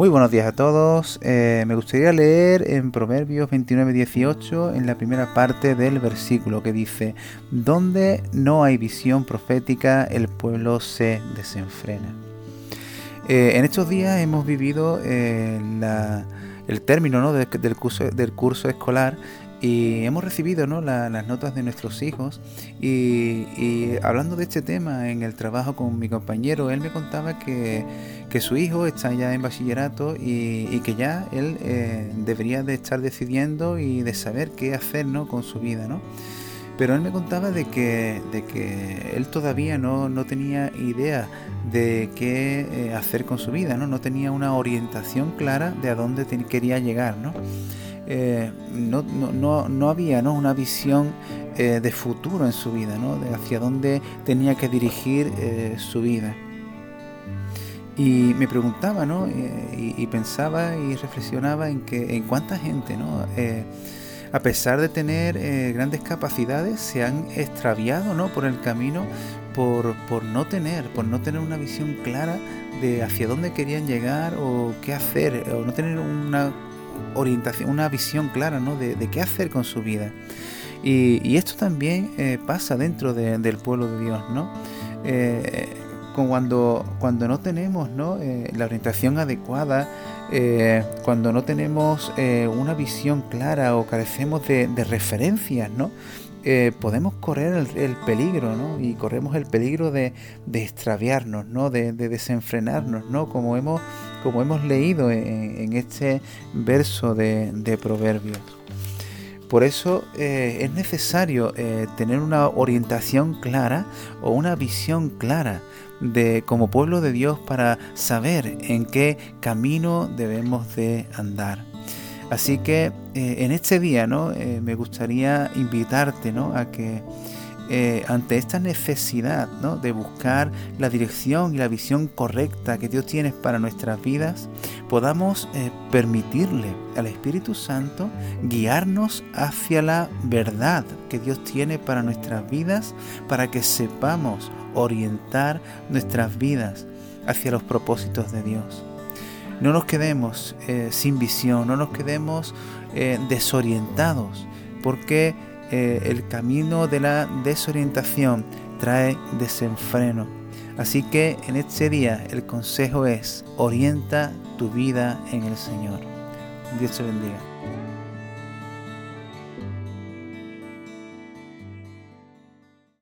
Muy buenos días a todos. Eh, me gustaría leer en Proverbios 29-18 en la primera parte del versículo que dice, donde no hay visión profética, el pueblo se desenfrena. Eh, en estos días hemos vivido eh, el término del, curso, del curso escolar y hemos recibido ¿no? las notas de nuestros hijos y, hablando de este tema en el trabajo con mi compañero, él me contaba que, su hijo está ya en bachillerato y, que ya él eh, debería de estar decidiendo y de saber qué hacer ¿no? con su vida. ¿no? Pero él me contaba de que, de que él todavía no, no tenía idea de qué eh, hacer con su vida, ¿no? no tenía una orientación clara de a dónde quería llegar. ¿no? Eh, no, no, no, había ¿no? una visión eh, de futuro en su vida, ¿no? de hacia dónde tenía que dirigir eh, su vida. Y me preguntaba, ¿no? Y, pensaba y reflexionaba en que en cuánta gente, ¿no? a pesar de tener grandes capacidades, se han extraviado, ¿no? Por el camino, por, por no tener, por no tener una visión clara de hacia dónde querían llegar o qué hacer, o no tener una orientación, una visión clara ¿no? de, qué hacer con su vida. Y, esto también eh, pasa dentro del pueblo de Dios, ¿no? Eh, cuando, cuando no tenemos ¿no? Eh, la orientación adecuada, cuando no tenemos una visión clara o carecemos de, referencias, ¿no? Podemos correr el, peligro, ¿no? Y corremos el peligro de, extraviarnos, ¿no? De, de, desenfrenarnos, ¿no? Como hemos como hemos leído en, este verso de, Proverbios. Por eso eh, es necesario eh, tener una orientación clara o una visión clara de como pueblo de Dios para saber en qué camino debemos de andar. Así que eh, en este día ¿no? me gustaría invitarte ¿no? a que eh, ante esta necesidad de buscar la dirección y la visión correcta que Dios tiene para nuestras vidas, podamos eh, permitirle al Espíritu Santo guiarnos hacia la verdad que Dios tiene para nuestras vidas, para que sepamos orientar nuestras vidas hacia los propósitos de Dios. No nos quedemos eh, sin visión, no nos quedemos desorientados, porque eh, el camino de la desorientación trae desenfreno. Así que en este día el consejo es orienta tu vida en el Señor. Dios te bendiga.